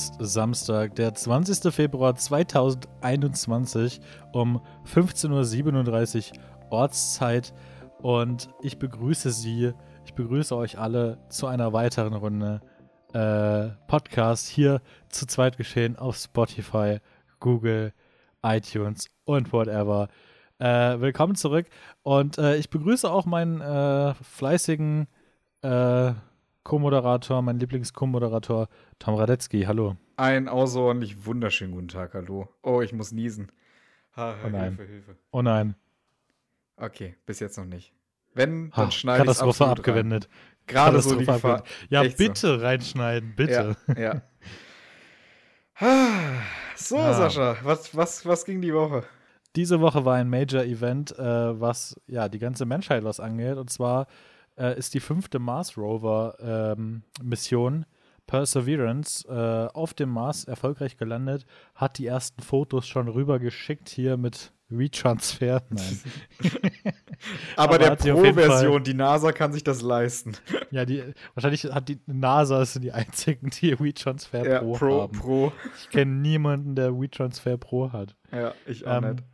Ist Samstag, der 20. Februar 2021 um 15.37 Uhr Ortszeit und ich begrüße Sie, ich begrüße euch alle zu einer weiteren Runde äh, Podcast hier zu zweit geschehen auf Spotify, Google, iTunes und whatever. Äh, willkommen zurück und äh, ich begrüße auch meinen äh, fleißigen äh, Co-Moderator, mein Lieblings-Co-Moderator Tom Radetzky. Hallo. Ein außerordentlich wunderschönen guten Tag, hallo. Oh, ich muss niesen. Ha, oh nein. Hilfe, Hilfe. Oh nein. Okay, bis jetzt noch nicht. Wenn, dann schneide ich Katastrophe abgewendet. Gerade so die Gefahr. Ja, Echt bitte so. reinschneiden, bitte. Ja. ja. so, ah. Sascha, was, was, was ging die Woche? Diese Woche war ein Major-Event, äh, was ja die ganze Menschheit was angeht. Und zwar äh, ist die fünfte Mars Rover-Mission ähm, Perseverance äh, auf dem Mars erfolgreich gelandet, hat die ersten Fotos schon rübergeschickt hier mit Retransfer. Nein. Aber, Aber der Pro-Version, die NASA kann sich das leisten. Ja, die, wahrscheinlich hat die NASA sind die einzigen, die WeTransfer ja, Pro, Pro haben. Pro. Ich kenne niemanden, der WeTransfer Pro hat. Ja, ich auch ähm, nicht.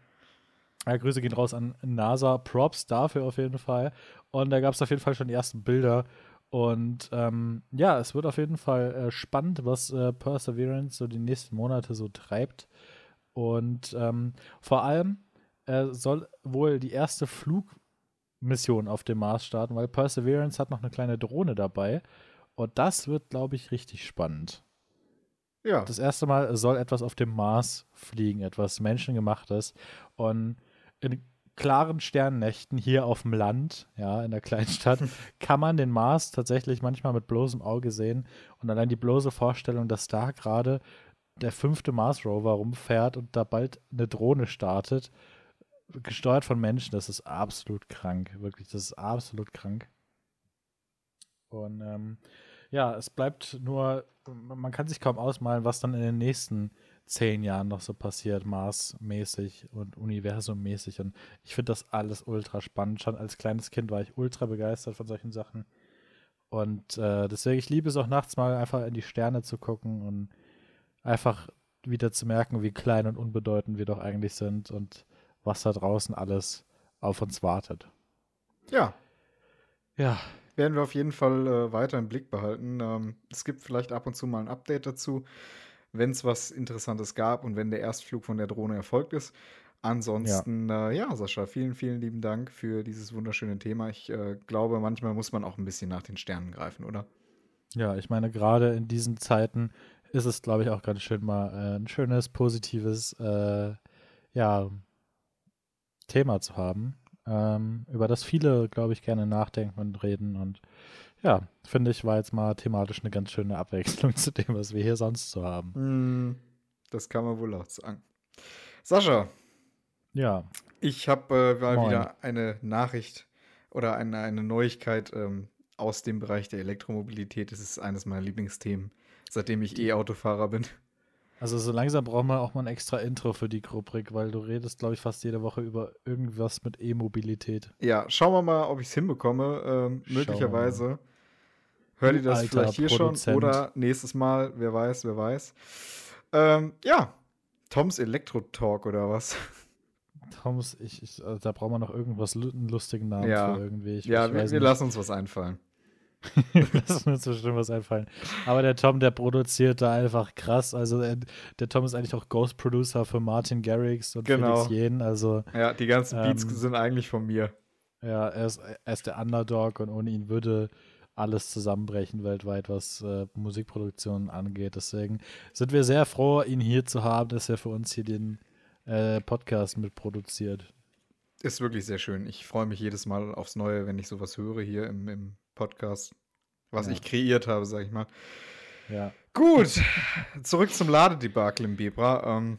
Ja, Grüße gehen raus an NASA. Props dafür auf jeden Fall. Und da gab es auf jeden Fall schon die ersten Bilder. Und ähm, ja, es wird auf jeden Fall äh, spannend, was äh, Perseverance so die nächsten Monate so treibt. Und ähm, vor allem äh, soll wohl die erste Flugmission auf dem Mars starten, weil Perseverance hat noch eine kleine Drohne dabei. Und das wird, glaube ich, richtig spannend. Ja. Das erste Mal soll etwas auf dem Mars fliegen, etwas Menschengemachtes. Und in klaren Sternnächten hier auf dem Land, ja, in der Kleinstadt, kann man den Mars tatsächlich manchmal mit bloßem Auge sehen. Und allein die bloße Vorstellung, dass da gerade der fünfte Mars-Rover rumfährt und da bald eine Drohne startet, gesteuert von Menschen, das ist absolut krank. Wirklich, das ist absolut krank. Und ähm, ja, es bleibt nur, man kann sich kaum ausmalen, was dann in den nächsten zehn Jahren noch so passiert, Mars-mäßig und Universum-mäßig. Und ich finde das alles ultra spannend. Schon als kleines Kind war ich ultra begeistert von solchen Sachen. Und äh, deswegen, ich liebe es auch nachts mal einfach in die Sterne zu gucken und einfach wieder zu merken, wie klein und unbedeutend wir doch eigentlich sind und was da draußen alles auf uns wartet. Ja. Ja. Werden wir auf jeden Fall äh, weiter im Blick behalten. Ähm, es gibt vielleicht ab und zu mal ein Update dazu wenn es was Interessantes gab und wenn der Erstflug von der Drohne erfolgt ist. Ansonsten, ja. Äh, ja, Sascha, vielen, vielen lieben Dank für dieses wunderschöne Thema. Ich äh, glaube, manchmal muss man auch ein bisschen nach den Sternen greifen, oder? Ja, ich meine, gerade in diesen Zeiten ist es, glaube ich, auch ganz schön mal äh, ein schönes, positives, äh, ja, Thema zu haben, ähm, über das viele, glaube ich, gerne nachdenken und reden und ja, finde ich, war jetzt mal thematisch eine ganz schöne Abwechslung zu dem, was wir hier sonst so haben. Mm, das kann man wohl auch sagen. Sascha. Ja. Ich habe äh, mal Moin. wieder eine Nachricht oder eine, eine Neuigkeit ähm, aus dem Bereich der Elektromobilität. Das ist eines meiner Lieblingsthemen, seitdem ich E-Autofahrer bin. Also so langsam brauchen wir auch mal ein extra Intro für die Rubrik, weil du redest, glaube ich, fast jede Woche über irgendwas mit E-Mobilität. Ja, schauen wir mal, ob ich es hinbekomme. Ähm, möglicherweise hört ihr das vielleicht hier Produzent. schon oder nächstes Mal, wer weiß, wer weiß. Ähm, ja, Toms Elektro-Talk oder was? Toms, ich, ich, also da brauchen wir noch irgendwas, einen lustigen Namen ja. für irgendwie. Ich, ja, ich wir, wir lassen uns was einfallen. Lass uns bestimmt was einfallen. Aber der Tom, der produziert da einfach krass. Also der, äh, der Tom ist eigentlich auch Ghost Producer für Martin Garrix und genau. Felix Jen. Also, ja, die ganzen Beats ähm, sind eigentlich von mir. Ja, er ist, er ist der Underdog und ohne ihn würde alles zusammenbrechen weltweit, was äh, Musikproduktion angeht. Deswegen sind wir sehr froh, ihn hier zu haben, dass er für uns hier den äh, Podcast mitproduziert. Ist wirklich sehr schön. Ich freue mich jedes Mal aufs Neue, wenn ich sowas höre hier im, im Podcast, was ja. ich kreiert habe, sag ich mal. Ja. Gut, zurück zum Ladedebakel im Bibra. Ähm,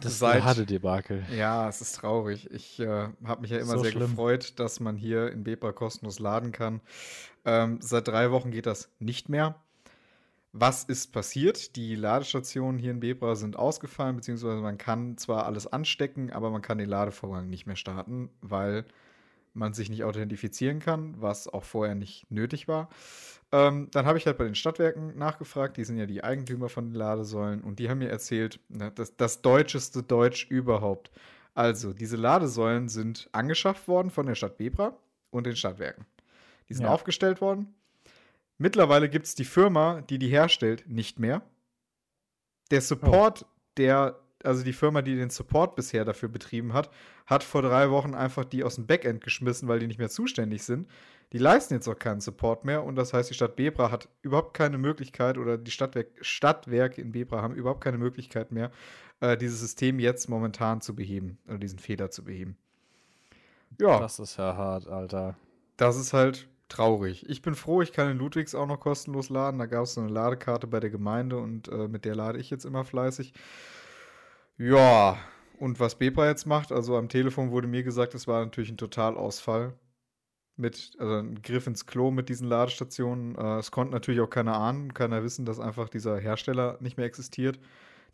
das seit, Ladedebakel. Ja, es ist traurig. Ich äh, habe mich ja immer so sehr schlimm. gefreut, dass man hier in Bebra kostenlos laden kann. Ähm, seit drei Wochen geht das nicht mehr. Was ist passiert? Die Ladestationen hier in Bebra sind ausgefallen, beziehungsweise man kann zwar alles anstecken, aber man kann den Ladevorgang nicht mehr starten, weil man sich nicht authentifizieren kann, was auch vorher nicht nötig war. Ähm, dann habe ich halt bei den Stadtwerken nachgefragt, die sind ja die Eigentümer von den Ladesäulen und die haben mir erzählt, ne, das, das deutscheste Deutsch überhaupt. Also, diese Ladesäulen sind angeschafft worden von der Stadt Bebra und den Stadtwerken. Die sind ja. aufgestellt worden. Mittlerweile gibt es die Firma, die die herstellt, nicht mehr. Der Support, oh. der, also die Firma, die den Support bisher dafür betrieben hat, hat vor drei Wochen einfach die aus dem Backend geschmissen, weil die nicht mehr zuständig sind. Die leisten jetzt auch keinen Support mehr und das heißt, die Stadt Bebra hat überhaupt keine Möglichkeit oder die Stadtwerk, Stadtwerke in Bebra haben überhaupt keine Möglichkeit mehr, äh, dieses System jetzt momentan zu beheben oder diesen Fehler zu beheben. Ja. Das ist ja hart, Alter. Das ist halt traurig. Ich bin froh, ich kann in Ludwigs auch noch kostenlos laden. Da gab es so eine Ladekarte bei der Gemeinde und äh, mit der lade ich jetzt immer fleißig. Ja, und was Bebra jetzt macht, also am Telefon wurde mir gesagt, es war natürlich ein Totalausfall mit, also ein Griff ins Klo mit diesen Ladestationen. Äh, es konnte natürlich auch keiner ahnen, keiner wissen, dass einfach dieser Hersteller nicht mehr existiert.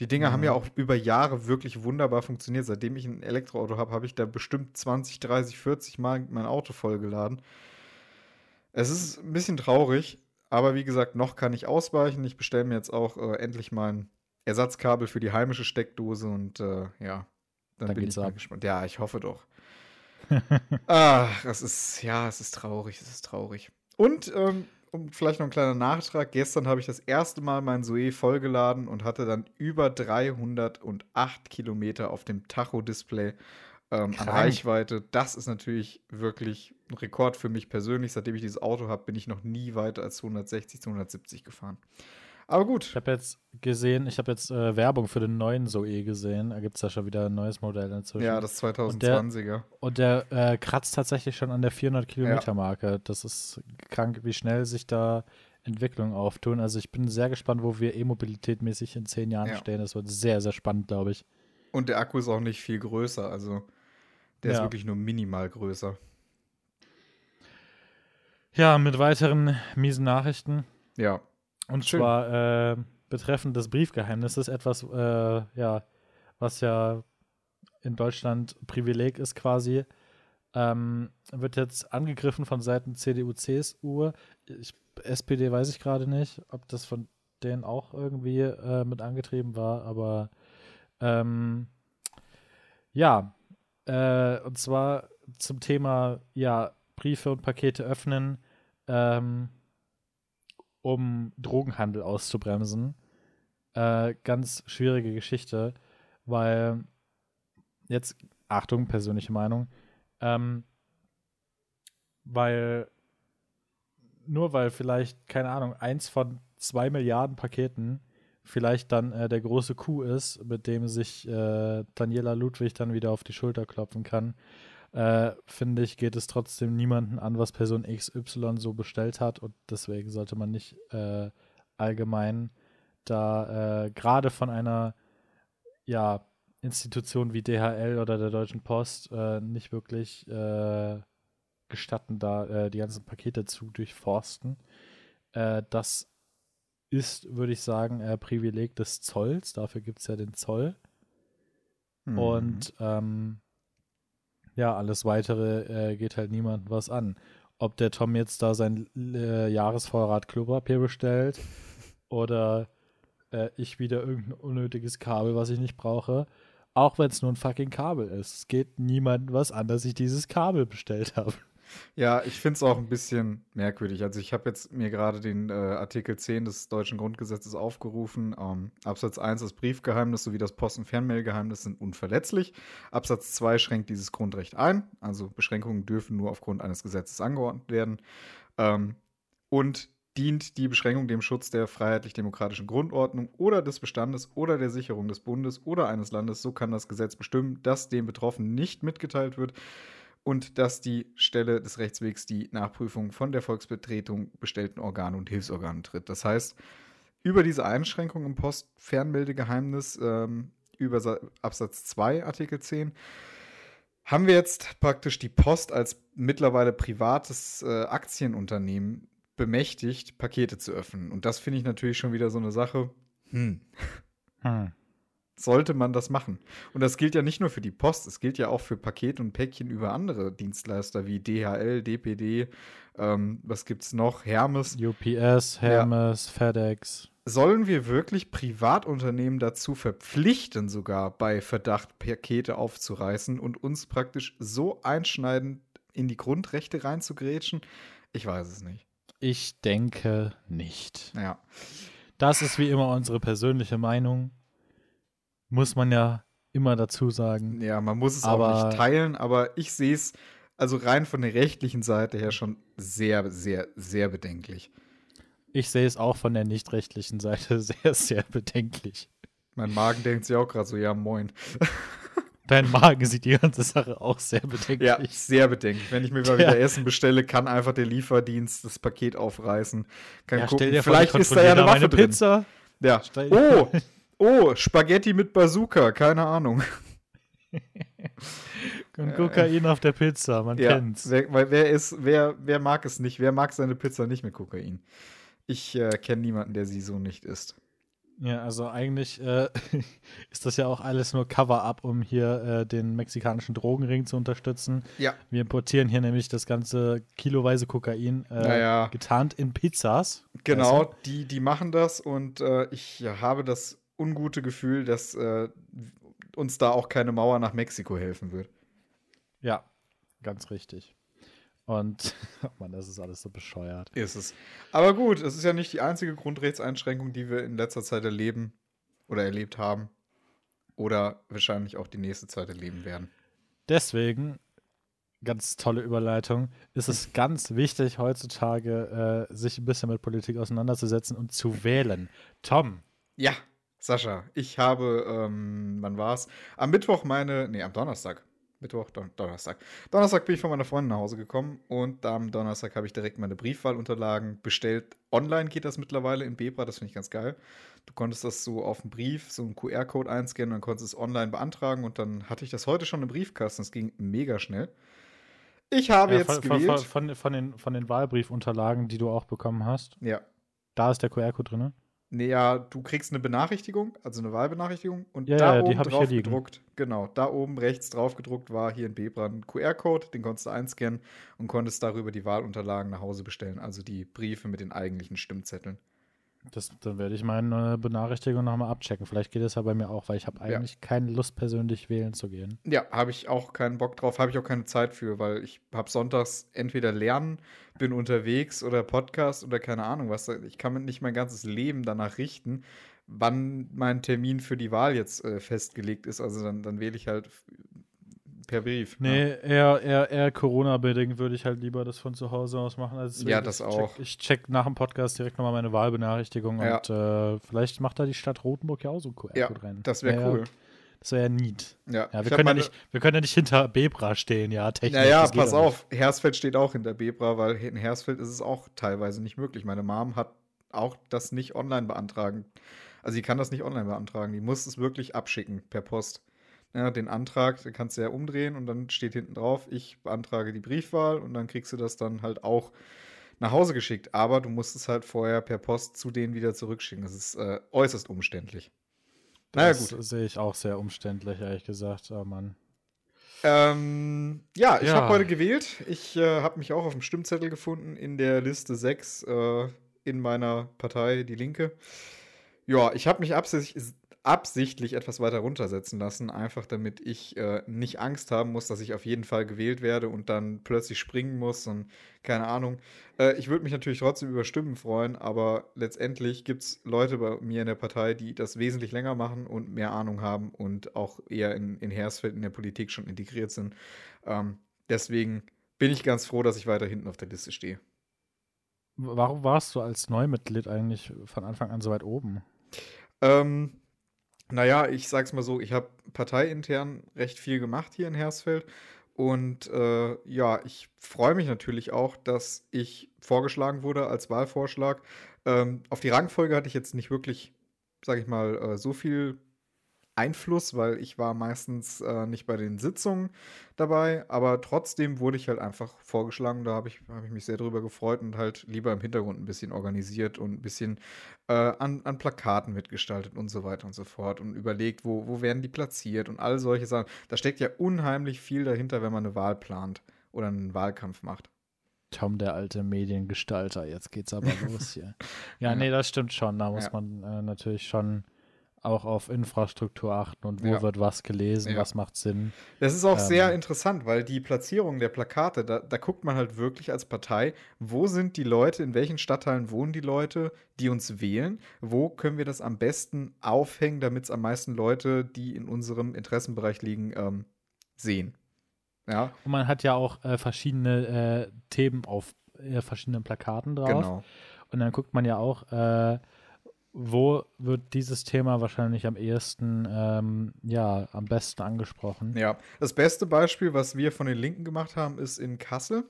Die Dinger mhm. haben ja auch über Jahre wirklich wunderbar funktioniert. Seitdem ich ein Elektroauto habe, habe ich da bestimmt 20, 30, 40 Mal mein Auto vollgeladen. Es ist ein bisschen traurig, aber wie gesagt, noch kann ich ausweichen. Ich bestelle mir jetzt auch äh, endlich mein Ersatzkabel für die heimische Steckdose und äh, ja, dann da bin ich mal gespannt. Ja, ich hoffe doch. Ach, es ist, ja, es ist traurig, es ist traurig. Und, ähm, um vielleicht noch ein kleiner Nachtrag, gestern habe ich das erste Mal mein Zoe vollgeladen und hatte dann über 308 Kilometer auf dem Tacho-Display ähm, an Reichweite. Das ist natürlich wirklich ein Rekord für mich persönlich. Seitdem ich dieses Auto habe, bin ich noch nie weiter als 260, 270 gefahren. Aber gut. Ich habe jetzt gesehen, ich habe jetzt äh, Werbung für den neuen Zoe gesehen. Da gibt es ja schon wieder ein neues Modell inzwischen. Ja, das 2020er. Und der, und der äh, kratzt tatsächlich schon an der 400-Kilometer-Marke. Ja. Das ist krank, wie schnell sich da Entwicklungen auftun. Also ich bin sehr gespannt, wo wir E-Mobilität mäßig in zehn Jahren ja. stehen. Das wird sehr, sehr spannend, glaube ich. Und der Akku ist auch nicht viel größer. Also der ja. ist wirklich nur minimal größer. Ja, mit weiteren miesen Nachrichten. Ja. Und Schön. zwar äh, betreffend des Briefgeheimnisses, etwas, äh, ja, was ja in Deutschland Privileg ist quasi, ähm, wird jetzt angegriffen von Seiten CDU, CSU. Ich, SPD weiß ich gerade nicht, ob das von denen auch irgendwie äh, mit angetrieben war, aber ähm, ja, äh, und zwar zum Thema, ja, Briefe und Pakete öffnen. Ähm, um Drogenhandel auszubremsen. Äh, ganz schwierige Geschichte, weil jetzt, Achtung, persönliche Meinung, ähm, weil nur weil vielleicht, keine Ahnung, eins von zwei Milliarden Paketen vielleicht dann äh, der große Coup ist, mit dem sich äh, Daniela Ludwig dann wieder auf die Schulter klopfen kann, äh, finde ich, geht es trotzdem niemanden an, was Person XY so bestellt hat und deswegen sollte man nicht äh, allgemein da äh, gerade von einer ja, Institution wie DHL oder der Deutschen Post äh, nicht wirklich äh, gestatten, da äh, die ganzen Pakete zu durchforsten. das ist, würde ich sagen, Privileg des Zolls. Dafür gibt es ja den Zoll. Mhm. Und ähm, ja, alles weitere äh, geht halt niemandem was an. Ob der Tom jetzt da sein äh, Jahresvorrat Klopapier bestellt oder äh, ich wieder irgendein unnötiges Kabel, was ich nicht brauche. Auch wenn es nur ein fucking Kabel ist. Es geht niemandem was an, dass ich dieses Kabel bestellt habe. Ja, ich finde es auch ein bisschen merkwürdig. Also ich habe jetzt mir gerade den äh, Artikel 10 des deutschen Grundgesetzes aufgerufen. Ähm, Absatz 1, das Briefgeheimnis sowie das Post- und Fernmailgeheimnis sind unverletzlich. Absatz 2 schränkt dieses Grundrecht ein. Also Beschränkungen dürfen nur aufgrund eines Gesetzes angeordnet werden. Ähm, und dient die Beschränkung dem Schutz der freiheitlich-demokratischen Grundordnung oder des Bestandes oder der Sicherung des Bundes oder eines Landes. So kann das Gesetz bestimmen, dass dem Betroffenen nicht mitgeteilt wird, und dass die Stelle des Rechtswegs die Nachprüfung von der Volksbetretung bestellten Organe und Hilfsorganen tritt. Das heißt, über diese Einschränkung im Postfernmeldegeheimnis, ähm, über Absatz 2 Artikel 10, haben wir jetzt praktisch die Post als mittlerweile privates äh, Aktienunternehmen bemächtigt, Pakete zu öffnen. Und das finde ich natürlich schon wieder so eine Sache. Hm. hm. Sollte man das machen. Und das gilt ja nicht nur für die Post, es gilt ja auch für Paket und Päckchen über andere Dienstleister wie DHL, DPD, ähm, was gibt's noch? Hermes. UPS, Hermes, ja. FedEx. Sollen wir wirklich Privatunternehmen dazu verpflichten, sogar bei Verdacht Pakete aufzureißen und uns praktisch so einschneidend in die Grundrechte reinzugrätschen? Ich weiß es nicht. Ich denke nicht. Ja. Das ist wie immer unsere persönliche Meinung. Muss man ja immer dazu sagen. Ja, man muss es aber, auch nicht teilen, aber ich sehe es also rein von der rechtlichen Seite her schon sehr, sehr, sehr bedenklich. Ich sehe es auch von der nicht rechtlichen Seite sehr, sehr bedenklich. Mein Magen denkt sich auch gerade so, ja, moin. Dein Magen sieht die ganze Sache auch sehr bedenklich. Ja, sehr bedenklich. Wenn ich mir mal wieder Essen bestelle, kann einfach der Lieferdienst das Paket aufreißen. Kann ja, gucken, vielleicht ist da ja eine Waffe drin. Pizza. Ja. Oh, oh, Spaghetti mit Bazooka, keine Ahnung. Und Kokain äh, auf der Pizza, man ja, kennt's. Wer, weil wer ist, wer, wer mag es nicht? Wer mag seine Pizza nicht mit Kokain? Ich äh, kenne niemanden, der sie so nicht isst. Ja, also eigentlich äh, ist das ja auch alles nur Cover-up, um hier äh, den mexikanischen Drogenring zu unterstützen. Ja. Wir importieren hier nämlich das ganze kiloweise Kokain äh, naja. getarnt in Pizzas. Genau, also. die, die machen das und äh, ich habe das ungute Gefühl, dass äh, uns da auch keine Mauer nach Mexiko helfen wird. Ja, ganz richtig. Und, oh Mann, das ist alles so bescheuert. Ist es. Aber gut, es ist ja nicht die einzige Grundrechtseinschränkung, die wir in letzter Zeit erleben oder erlebt haben. Oder wahrscheinlich auch die nächste Zeit erleben werden. Deswegen, ganz tolle Überleitung, ist es ganz wichtig, heutzutage äh, sich ein bisschen mit Politik auseinanderzusetzen und zu wählen. Tom. Ja, Sascha, ich habe, ähm, wann war es? Am Mittwoch meine, nee, am Donnerstag Mittwoch, Don Donnerstag. Donnerstag bin ich von meiner Freundin nach Hause gekommen und am Donnerstag habe ich direkt meine Briefwahlunterlagen bestellt. Online geht das mittlerweile in Bebra, das finde ich ganz geil. Du konntest das so auf dem Brief, so einen QR-Code einscannen und dann konntest es online beantragen und dann hatte ich das heute schon im Briefkasten. Das ging mega schnell. Ich habe ja, jetzt von, gewählt. Von, von, von, den, von den Wahlbriefunterlagen, die du auch bekommen hast. Ja. Da ist der QR-Code drin, Nee, ja, du kriegst eine Benachrichtigung, also eine Wahlbenachrichtigung und ja, da ja, oben drauf gedruckt, genau, da oben rechts drauf gedruckt war hier in Bebra ein QR-Code, den konntest du einscannen und konntest darüber die Wahlunterlagen nach Hause bestellen, also die Briefe mit den eigentlichen Stimmzetteln. Das, dann werde ich meine Benachrichtigung nochmal abchecken. Vielleicht geht es ja bei mir auch, weil ich habe eigentlich ja. keine Lust, persönlich wählen zu gehen. Ja, habe ich auch keinen Bock drauf, habe ich auch keine Zeit für, weil ich habe sonntags entweder lernen, bin unterwegs oder Podcast oder keine Ahnung was. Ich kann nicht mein ganzes Leben danach richten, wann mein Termin für die Wahl jetzt äh, festgelegt ist. Also dann, dann wähle ich halt per Brief. Nee, ja. eher, eher, eher Corona-bedingt würde ich halt lieber das von zu Hause aus machen. Also ja, das ich auch. Check, ich check nach dem Podcast direkt nochmal meine Wahlbenachrichtigung ja. und äh, vielleicht macht da die Stadt Rotenburg ja auch so ein QR-Code ja, rein. Das wäre ja, cool. Das wäre ja neat. Ja, ja wir, können ja nicht, wir können ja nicht hinter Bebra stehen, ja, technisch. Naja, pass auf, nicht. Hersfeld steht auch hinter Bebra, weil in Hersfeld ist es auch teilweise nicht möglich. Meine Mom hat auch das nicht online beantragen. Also sie kann das nicht online beantragen. Die muss es wirklich abschicken per Post ja, den Antrag, den kannst du ja umdrehen und dann steht hinten drauf, ich beantrage die Briefwahl und dann kriegst du das dann halt auch nach Hause geschickt. Aber du musst es halt vorher per Post zu denen wieder zurückschicken. Das ist äh, äußerst umständlich. Naja, das gut. sehe ich auch sehr umständlich, ehrlich gesagt. Oh Mann. Ähm, ja, ich ja. habe heute gewählt. Ich äh, habe mich auch auf dem Stimmzettel gefunden in der Liste 6 äh, in meiner Partei, Die Linke. Ja, ich habe mich absichtlich, absichtlich etwas weiter runtersetzen lassen, einfach damit ich äh, nicht Angst haben muss, dass ich auf jeden Fall gewählt werde und dann plötzlich springen muss und keine Ahnung. Äh, ich würde mich natürlich trotzdem über Stimmen freuen, aber letztendlich gibt es Leute bei mir in der Partei, die das wesentlich länger machen und mehr Ahnung haben und auch eher in, in Hersfeld in der Politik schon integriert sind. Ähm, deswegen bin ich ganz froh, dass ich weiter hinten auf der Liste stehe. Warum warst du als Neumitglied eigentlich von Anfang an so weit oben? Ähm, naja, ich sag's mal so, ich habe parteiintern recht viel gemacht hier in Hersfeld. Und äh, ja, ich freue mich natürlich auch, dass ich vorgeschlagen wurde als Wahlvorschlag. Ähm, auf die Rangfolge hatte ich jetzt nicht wirklich, sag ich mal, äh, so viel Einfluss, weil ich war meistens äh, nicht bei den Sitzungen dabei, aber trotzdem wurde ich halt einfach vorgeschlagen. Da habe ich, hab ich mich sehr drüber gefreut und halt lieber im Hintergrund ein bisschen organisiert und ein bisschen äh, an, an Plakaten mitgestaltet und so weiter und so fort und überlegt, wo, wo werden die platziert und all solche Sachen. Da steckt ja unheimlich viel dahinter, wenn man eine Wahl plant oder einen Wahlkampf macht. Tom, der alte Mediengestalter, jetzt geht's aber los hier. Ja, ja, nee, das stimmt schon. Da muss ja. man äh, natürlich schon auch auf Infrastruktur achten und wo ja. wird was gelesen, ja. was macht Sinn. Das ist auch ähm, sehr interessant, weil die Platzierung der Plakate, da, da, guckt man halt wirklich als Partei, wo sind die Leute, in welchen Stadtteilen wohnen die Leute, die uns wählen, wo können wir das am besten aufhängen, damit es am meisten Leute, die in unserem Interessenbereich liegen, ähm, sehen. Ja. Und man hat ja auch äh, verschiedene äh, Themen auf äh, verschiedenen Plakaten drauf. Genau. Und dann guckt man ja auch, äh, wo wird dieses Thema wahrscheinlich am ehesten, ähm, ja, am besten angesprochen? Ja, das beste Beispiel, was wir von den Linken gemacht haben, ist in Kassel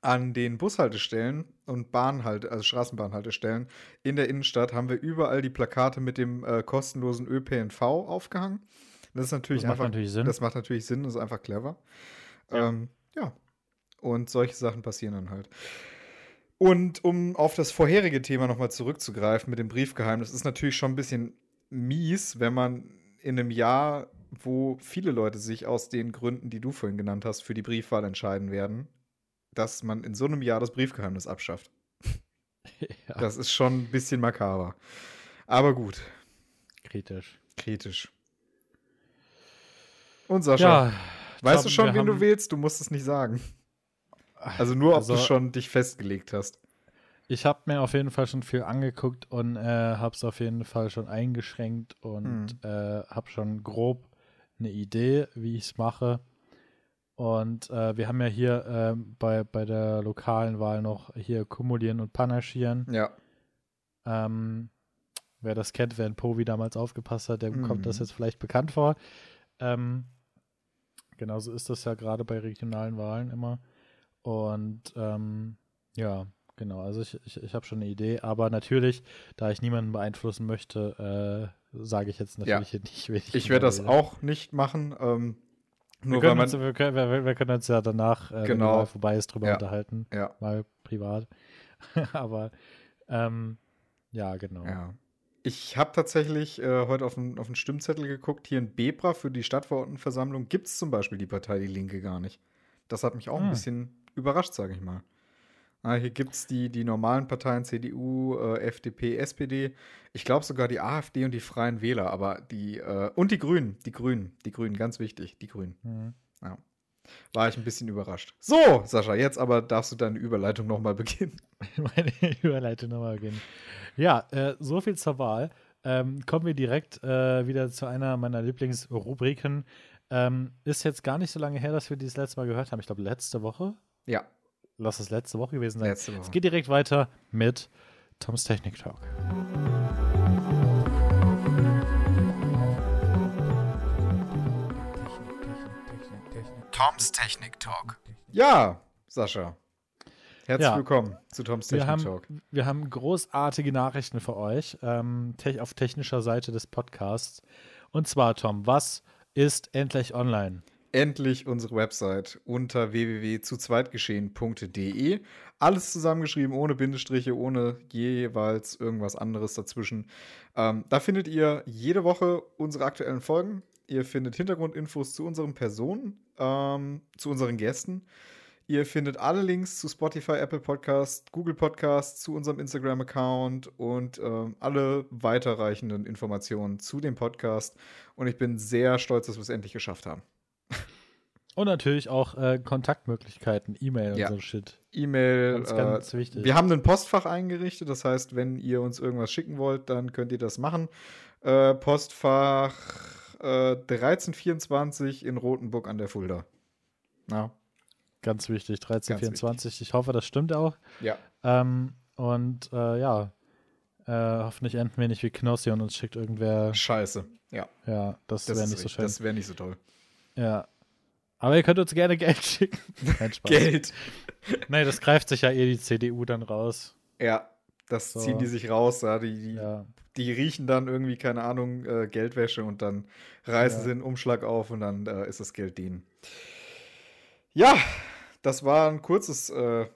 an den Bushaltestellen und Bahnhalt, also Straßenbahnhaltestellen in der Innenstadt haben wir überall die Plakate mit dem äh, kostenlosen ÖPNV aufgehangen. Das ist natürlich das macht einfach, natürlich Sinn. Das macht natürlich Sinn, das ist einfach clever. Ja. Ähm, ja. Und solche Sachen passieren dann halt. Und um auf das vorherige Thema nochmal zurückzugreifen mit dem Briefgeheimnis, ist natürlich schon ein bisschen mies, wenn man in einem Jahr, wo viele Leute sich aus den Gründen, die du vorhin genannt hast, für die Briefwahl entscheiden werden, dass man in so einem Jahr das Briefgeheimnis abschafft. Ja. Das ist schon ein bisschen makaber. Aber gut. Kritisch. Kritisch. Und Sascha, ja, weißt glaub, du schon, wen du wählst? Du musst es nicht sagen. Also nur, ob also, du schon dich festgelegt hast. Ich habe mir auf jeden Fall schon viel angeguckt und äh, habe es auf jeden Fall schon eingeschränkt und hm. äh, habe schon grob eine Idee, wie ich es mache. Und äh, wir haben ja hier äh, bei, bei der lokalen Wahl noch hier kumulieren und panaschieren. Ja. Ähm, wer das kennt, wer in Povi damals aufgepasst hat, der mhm. kommt das jetzt vielleicht bekannt vor. Ähm, genauso ist das ja gerade bei regionalen Wahlen immer. Und ähm, ja, genau, also ich, ich, ich habe schon eine Idee, aber natürlich, da ich niemanden beeinflussen möchte, äh, sage ich jetzt natürlich ja. nicht, ich Ich werde das auch nicht machen. Ähm, nur wir, können uns, wir, können, wir, wir, können uns ja danach, äh, genau. wenn mal vorbei ist, drüber ja. unterhalten. Ja. Mal privat. aber ähm, ja, genau. Ja. Ich habe tatsächlich äh, heute auf einen, auf Stimmzettel geguckt. Hier in Bebra für die Stadtverordnetenversammlung gibt es zum Beispiel die Partei Die Linke gar nicht. Das hat mich auch hm. ein bisschen überrascht, sage ich mal. Ah, hier gibt es die, die normalen Parteien CDU, äh, FDP, SPD. Ich glaube sogar die AfD und die Freien Wähler, aber die äh, und die Grünen, die Grünen, die Grünen, ganz wichtig, die Grünen. Mhm. Ja. War ich ein bisschen überrascht. So, Sascha, jetzt aber darfst du deine Überleitung nochmal beginnen. Meine Überleitung nochmal beginnen. Ja, äh, so viel zur Wahl. Ähm, kommen wir direkt äh, wieder zu einer meiner Lieblingsrubriken. Ähm, ist jetzt gar nicht so lange her, dass wir dieses letzte Mal gehört haben. Ich glaube, letzte Woche ja. Lass es letzte Woche gewesen sein. Letzte Woche. Es geht direkt weiter mit Toms Technik Talk. Toms Technik Talk. Ja, Sascha. Herzlich ja. willkommen zu Toms Technik wir haben, Talk. Wir haben großartige Nachrichten für euch ähm, te auf technischer Seite des Podcasts. Und zwar, Tom, was ist endlich online? Endlich unsere Website unter www.zuzweitgeschehen.de. Alles zusammengeschrieben, ohne Bindestriche, ohne jeweils irgendwas anderes dazwischen. Ähm, da findet ihr jede Woche unsere aktuellen Folgen. Ihr findet Hintergrundinfos zu unseren Personen, ähm, zu unseren Gästen. Ihr findet alle Links zu Spotify, Apple Podcast, Google Podcast, zu unserem Instagram-Account und ähm, alle weiterreichenden Informationen zu dem Podcast. Und ich bin sehr stolz, dass wir es endlich geschafft haben. Und natürlich auch äh, Kontaktmöglichkeiten, E-Mail ja. und so Shit. E-Mail. Ganz, ganz äh, wichtig. Wir haben ein Postfach eingerichtet, das heißt, wenn ihr uns irgendwas schicken wollt, dann könnt ihr das machen. Äh, Postfach 1324 äh, in Rotenburg an der Fulda. Ja. Ganz wichtig, 1324. Ich hoffe, das stimmt auch. Ja. Ähm, und äh, ja, äh, hoffentlich enden wir nicht wie Knossi und uns schickt irgendwer. Scheiße. Ja. Ja, das, das wäre nicht so schön. Das wäre nicht so toll. Ja, aber ihr könnt uns gerne Geld schicken. Geld. Nein, das greift sich ja eh die CDU dann raus. Ja, Das So. ziehen die sich raus, ja. Die, die, Ja. die riechen dann irgendwie, keine Ahnung, äh, Geldwäsche und dann reißen Ja. sie den Umschlag auf und dann äh, ist das Geld denen. Ja, das war ein kurzes äh,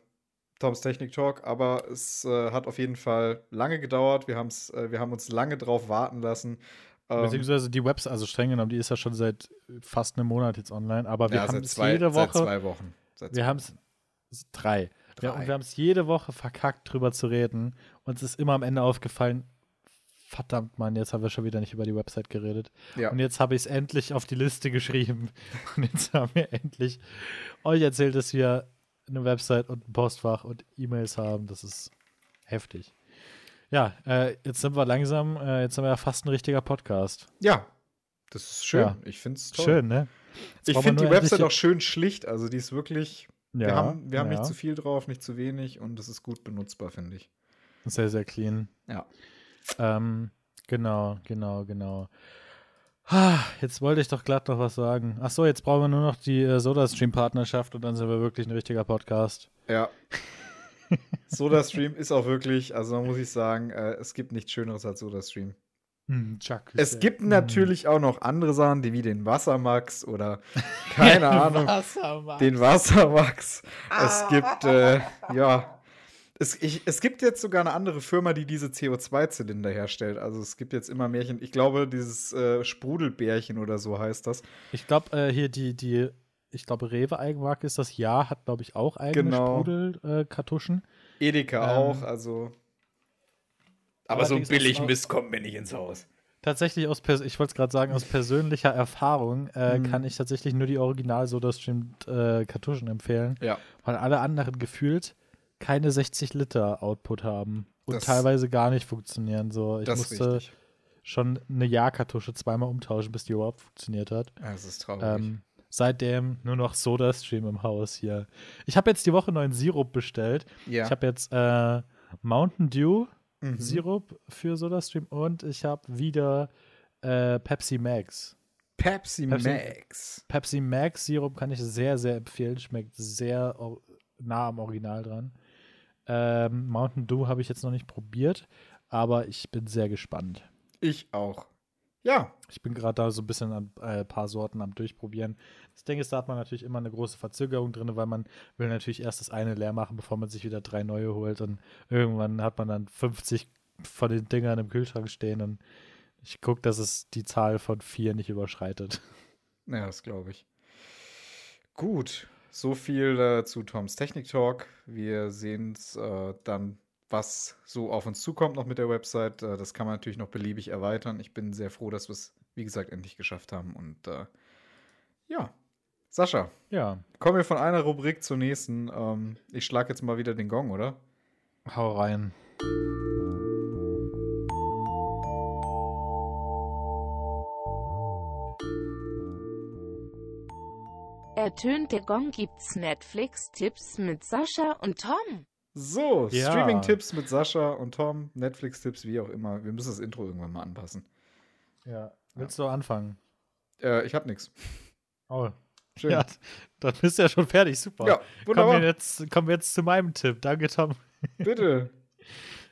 Toms Technik Talk, aber es äh, hat auf jeden Fall lange gedauert. Wir, haben's, äh, wir haben uns lange drauf warten lassen. Ähm, Beziehungsweise die Webs, also streng genommen, die ist ja schon seit fast einem Monat jetzt online, aber wir ja, haben seit es jede seit Woche, zwei Wochen. Seit wir haben es drei. Ja, Drei. und wir haben es jede Woche verkackt, drüber zu reden. Uns ist immer am Ende aufgefallen, verdammt, Mann, jetzt haben wir schon wieder nicht über die Website geredet. ja. Und jetzt habe ich es endlich auf die Liste geschrieben. Und jetzt haben wir endlich euch erzählt, dass wir eine Website und ein Postfach und E-Mails haben. Das ist heftig. Ja, äh, jetzt sind wir langsam, äh, jetzt sind wir ja fast ein richtiger Podcast. ja, das ist schön. Ja. Ich finde es toll. Schön, ne? Jetzt Ich finde die Website auch schön schlicht. Also die ist wirklich. ja, wir haben, wir haben ja. nicht zu viel drauf, nicht zu wenig und es ist gut benutzbar, finde ich. Sehr, sehr clean. Ja. Ähm, genau, genau, genau. Jetzt wollte ich doch glatt noch was sagen. Ach so, jetzt brauchen wir nur noch die äh, SodaStream-Partnerschaft und dann sind wir wirklich ein richtiger Podcast. Ja. SodaStream ist auch wirklich, also muss ich sagen, äh, es gibt nichts Schöneres als SodaStream. Hm, Chuck. Es gibt Hm. natürlich auch noch andere Sachen, die wie den Wassermax oder keine Ahnung, Wassermann. den Wassermax. Es gibt, äh, ja, es, ich, es gibt jetzt sogar eine andere Firma, die diese CO2-Zylinder herstellt. Also es gibt jetzt immer Märchen, ich glaube, dieses äh, Sprudelbärchen oder so heißt das. Ich glaube, äh, hier die, die, ich glaube, Rewe-Eigenmarke ist das Ja, hat, glaube ich, auch eigene Genau. Sprudelkartuschen. Edeka Ähm, auch, also. Aber so billig Mist kommt mir nicht ins Haus. Tatsächlich aus, pers ich wollte es gerade sagen, aus persönlicher Erfahrung äh, Hm. kann ich tatsächlich nur die Original SodaStream äh, Kartuschen empfehlen, Ja. weil alle anderen gefühlt keine 60 Liter Output haben und Das- teilweise gar nicht funktionieren. So, ich musste schon eine Ja-Kartusche zweimal umtauschen, bis die überhaupt funktioniert hat. Das ist traurig. Ähm, seitdem nur noch SodaStream im Haus hier. Ich habe jetzt die Woche neuen Sirup bestellt. ja. Ich habe jetzt äh, Mountain Dew Mhm. Sirup für SodaStream und ich habe wieder äh, Pepsi Max. Pepsi, Pepsi- Max. Pepsi Max Sirup kann ich sehr, sehr empfehlen. Schmeckt sehr nah am Original dran. Ähm, Mountain Dew habe ich jetzt noch nicht probiert, aber ich bin sehr gespannt. Ich auch. Ja, Ich bin gerade da so ein bisschen an ein äh, paar Sorten am Durchprobieren. Das Ding ist, da hat man natürlich immer eine große Verzögerung drin, weil man will natürlich erst das eine leer machen, bevor man sich wieder drei neue holt. Und irgendwann hat man dann 50 von den Dingern im Kühlschrank stehen. Und ich gucke, dass es die Zahl von vier nicht überschreitet. ja das glaube ich. Gut, so viel äh, zu Toms Technik Talk. Wir sehen äh, dann, was so auf uns zukommt noch mit der Website. Äh, das kann man natürlich noch beliebig erweitern. Ich bin sehr froh, dass wir es, wie gesagt, endlich geschafft haben. Und äh, ja, Sascha, Ja, kommen wir von einer Rubrik zur nächsten. Ähm, ich schlage jetzt mal wieder den Gong, oder? hau rein. Ertönt der Gong gibt's Netflix-Tipps mit Sascha und Tom. So, Ja. Streaming-Tipps mit Sascha und Tom, Netflix-Tipps, wie auch immer. Wir müssen das Intro irgendwann mal anpassen. Ja. Willst du anfangen? Äh, ich habe nichts. Oh. Schön. Ja, dann bist du ja schon fertig. Super. Ja, kommen, wunderbar. wir jetzt, kommen wir jetzt zu meinem Tipp. Danke, Tom. Bitte.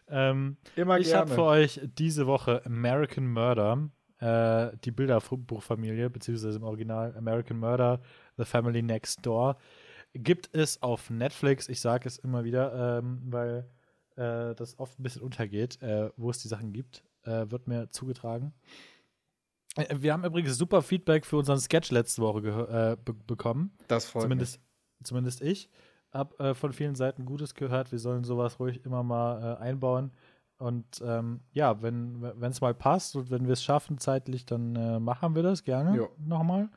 Ähm, Immer ich habe gerne. für euch diese Woche American Murder, äh, die Bilderbuchfamilie, beziehungsweise im Original American Murder, The Family Next Door, gibt es auf Netflix. Ich sage es immer wieder, ähm, weil äh, das oft ein bisschen untergeht, äh, wo es die Sachen gibt, äh, wird mir zugetragen. Äh, Wir haben übrigens super Feedback für unseren Sketch letzte Woche äh, be bekommen. das freut Zumindest, zumindest ich. Hab äh, von vielen Seiten Gutes gehört. Wir sollen sowas ruhig immer mal einbauen. Und ähm, ja, wenn es mal passt und wenn wir es schaffen zeitlich, dann machen wir das gerne Jo. nochmal.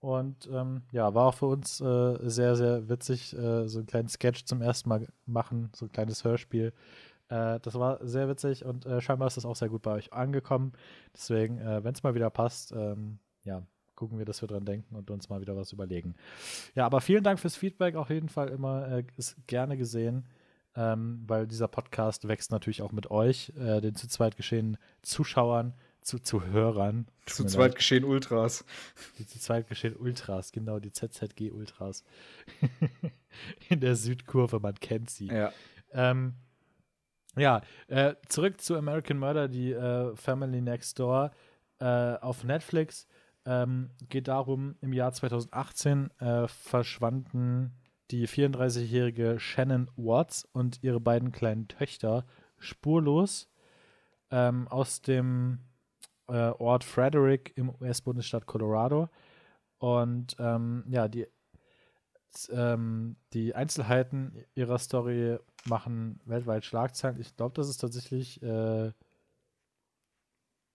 Und ähm, ja, war auch für uns äh, sehr, sehr witzig, äh, so einen kleinen Sketch zum ersten Mal machen, so ein kleines Hörspiel. Äh, das war sehr witzig und äh, scheinbar ist das auch sehr gut bei euch angekommen. Deswegen, äh, wenn es mal wieder passt, ähm, ja, gucken wir, dass wir dran denken und uns mal wieder was überlegen. Ja, aber vielen Dank fürs Feedback, auf jeden Fall immer äh, ist gerne gesehen, ähm, weil dieser Podcast wächst natürlich auch mit euch, den zu zweit geschehenen Zuschauern, zu, zu Hörern. Zu zweit leid. geschehen Ultras. Die zu zweit geschehen Ultras, genau, die ZZG Ultras. In der Südkurve, man kennt sie. Ja. Ähm, Ja, äh, zurück zu American Murder, die äh, Family Next Door äh, auf Netflix. Ähm, geht darum, im Jahr 2018 äh, verschwanden die 34-jährige Shannon Watts und ihre beiden kleinen Töchter spurlos ähm, aus dem äh, Ort Frederick im US-Bundesstaat Colorado. Und ähm, ja, die, ähm, die Einzelheiten ihrer Story machen weltweit Schlagzeilen. Ich glaube, das ist tatsächlich äh,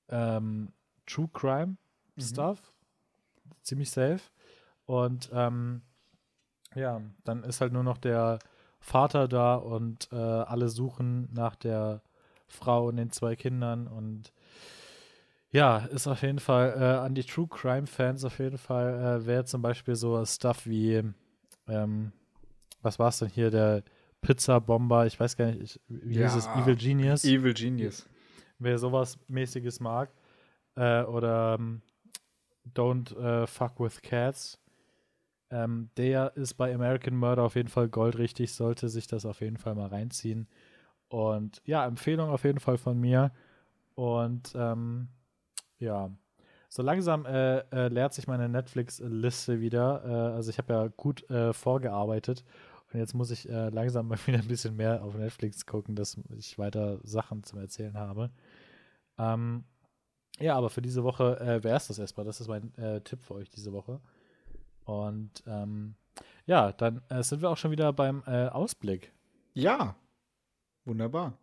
ähm, True Crime mhm. Stuff. Ziemlich safe. Und ähm, ja, dann ist halt nur noch der Vater da und äh, alle suchen nach der Frau und den zwei Kindern und ja, ist auf jeden Fall äh, an die True Crime Fans auf jeden Fall äh, wäre zum Beispiel so Stuff wie ähm, was war es denn hier der Pizza Bomber, ich weiß gar nicht, ich, wie ja, hieß es Evil Genius? Evil Genius. Wer sowas mäßiges mag äh, oder ähm, Don't äh, Fuck with Cats ähm, der ist bei American Murder auf jeden Fall goldrichtig, sollte sich das auf jeden Fall mal reinziehen. Und ja, Empfehlung auf jeden Fall von mir. Und ähm, ja, so langsam äh, äh, leert sich meine Netflix-Liste wieder. Äh, also ich habe ja gut äh, vorgearbeitet. Und jetzt muss ich äh, langsam mal wieder ein bisschen mehr auf Netflix gucken, dass ich weiter Sachen zum Erzählen habe. Ähm, ja, aber für diese Woche äh, wäre es das erstmal. Das ist mein Tipp für euch diese Woche. Und ähm, ja, dann äh, sind wir auch schon wieder beim äh, Ausblick. Ja, wunderbar.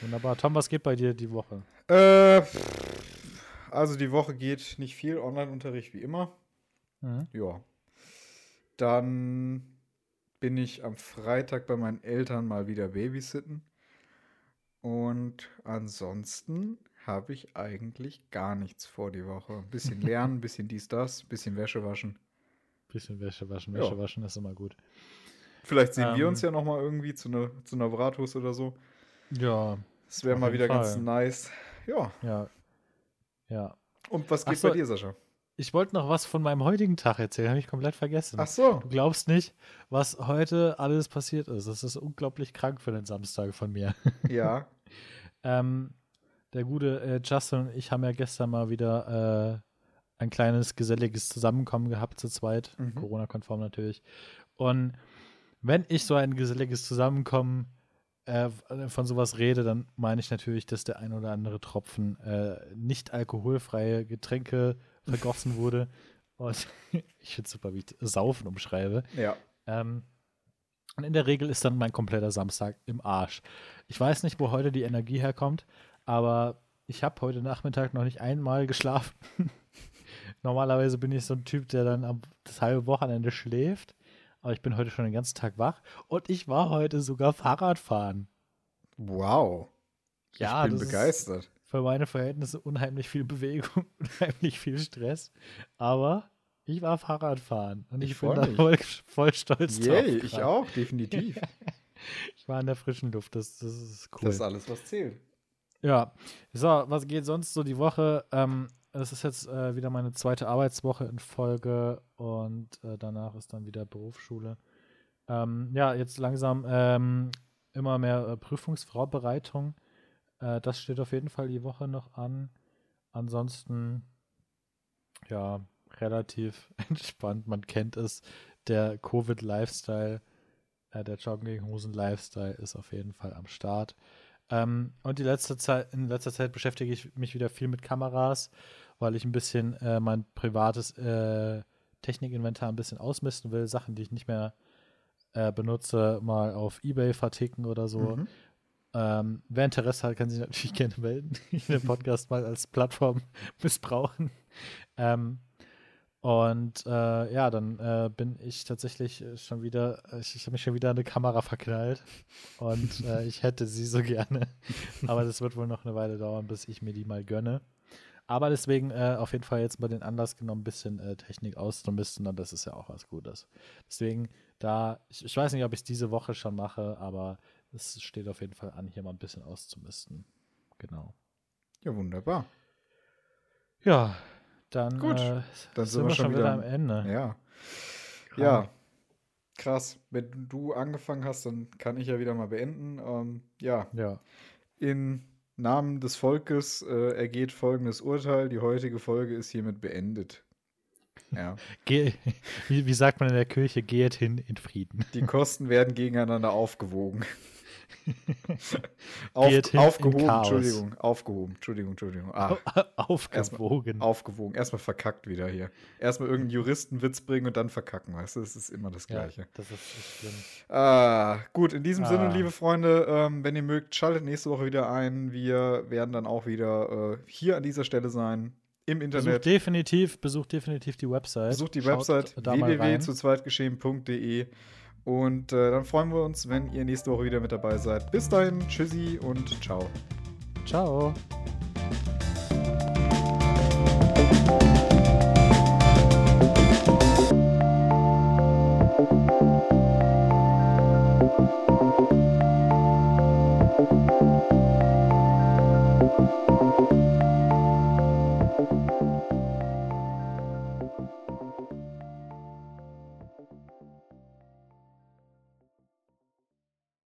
Wunderbar. Tom, was geht bei dir die Woche? Äh, also die Woche geht nicht viel, Online-Unterricht wie immer. Mhm. Ja. Dann bin ich am Freitag bei meinen Eltern mal wieder babysitten. Und ansonsten habe ich eigentlich gar nichts vor die Woche. Ein bisschen lernen, ein bisschen dies, das, ein bisschen Wäsche waschen. Bisschen Wäsche waschen. Wäsche ja. waschen ist immer gut. Vielleicht sehen ähm, wir uns ja noch mal irgendwie zu einer zu einer Bratwurst oder so. Ja. Das wäre mal wieder Fall. ganz nice. Ja. Ja. Ja. Und was geht so, bei dir, Sascha? Ich wollte noch was von meinem heutigen Tag erzählen, habe ich komplett vergessen. Ach so. Du glaubst nicht, was heute alles passiert ist. Das ist unglaublich krank für den Samstag von mir. Ja. ähm, der gute äh, Justin und ich haben ja gestern mal wieder äh, ein kleines geselliges Zusammenkommen gehabt zu zweit, mhm. Corona-konform natürlich. Und wenn ich so ein geselliges Zusammenkommen äh, von sowas rede, dann meine ich natürlich, dass der ein oder andere Tropfen äh, nicht alkoholfreie Getränke vergossen wurde. Und ich finde es super, wie ich Saufen umschreibe. Ja. Ähm, und in der Regel ist dann mein kompletter Samstag im Arsch. Ich weiß nicht, wo heute die Energie herkommt, aber ich habe heute Nachmittag noch nicht einmal geschlafen. Normalerweise bin ich so ein Typ, der dann das halbe Wochenende schläft. Aber ich bin heute schon den ganzen Tag wach. Und ich war heute sogar Fahrradfahren. Wow. Ja, ich bin begeistert. für meine Verhältnisse unheimlich viel Bewegung, unheimlich viel Stress. Aber ich war Fahrradfahren. Und ich, ich bin da voll, voll, stolz Yay, drauf. ich auch, definitiv. ich war in der frischen Luft. Das, das ist cool. Das ist alles, was zählt. Ja. So, was geht sonst so die Woche? Ähm, es ist jetzt äh, wieder meine zweite Arbeitswoche in Folge und äh, danach ist dann wieder Berufsschule. Ähm, ja, jetzt langsam ähm, immer mehr äh, Prüfungsvorbereitung. Äh, das steht auf jeden Fall die Woche noch an. Ansonsten, ja, relativ entspannt. Man kennt es. Der Covid-Lifestyle, äh, der Jogginghosen-Lifestyle ist auf jeden Fall am Start. Ähm, und die letzte Zeit, in letzter Zeit beschäftige ich mich wieder viel mit Kameras, weil ich ein bisschen äh, mein privates äh, Technikinventar ein bisschen ausmisten will. Sachen, die ich nicht mehr äh, benutze, mal auf Ebay verticken oder so. Mhm. Ähm, wer Interesse hat, kann sich natürlich gerne melden. den Podcast mal als Plattform missbrauchen. Ähm, und äh, ja, dann äh, bin ich tatsächlich schon wieder, ich, ich habe mich schon wieder an eine Kamera verknallt und äh, ich hätte sie so gerne. Aber das wird wohl noch eine Weile dauern, bis ich mir die mal gönne. Aber deswegen äh, auf jeden Fall jetzt mal den Anlass genommen, ein bisschen äh, Technik auszumisten und das ist ja auch was Gutes. Deswegen da, ich, ich weiß nicht, ob ich es diese Woche schon mache, aber es steht auf jeden Fall an, hier mal ein bisschen auszumisten. Genau. Ja, wunderbar. Ja, dann, Gut, äh, dann sind, wir schon wieder, wieder, am Ende. Ja. Ja. krass. Wenn du angefangen hast, dann kann ich ja wieder mal beenden. Ähm, ja. Ja. In Namen des Volkes äh, ergeht folgendes Urteil. Die heutige Folge ist hiermit beendet. Ja. Geh, wie, wie sagt man in der Kirche, geht hin in Frieden. Die Kosten werden gegeneinander aufgewogen. Auf, Chaos. Entschuldigung, aufgehoben, Entschuldigung, Entschuldigung. Ah, Aufgewogen. aufgewogen, erstmal verkackt wieder hier. Erstmal irgendeinen Juristenwitz bringen und dann verkacken, weißt du, das ist immer das ja, Gleiche. das ist schlimm. Ah, gut, in diesem Sinne, Ah. liebe Freunde, ähm, wenn ihr mögt, schaltet nächste Woche wieder ein. Wir werden dann auch wieder äh, hier an dieser Stelle sein, im Besucht Internet. definitiv, besucht definitiv die Website. Besucht die Schaut Website www.zu-zweitgeschehen.de und äh, dann freuen wir uns, wenn ihr nächste Woche wieder mit dabei seid. Bis dahin, tschüssi und ciao. Ciao.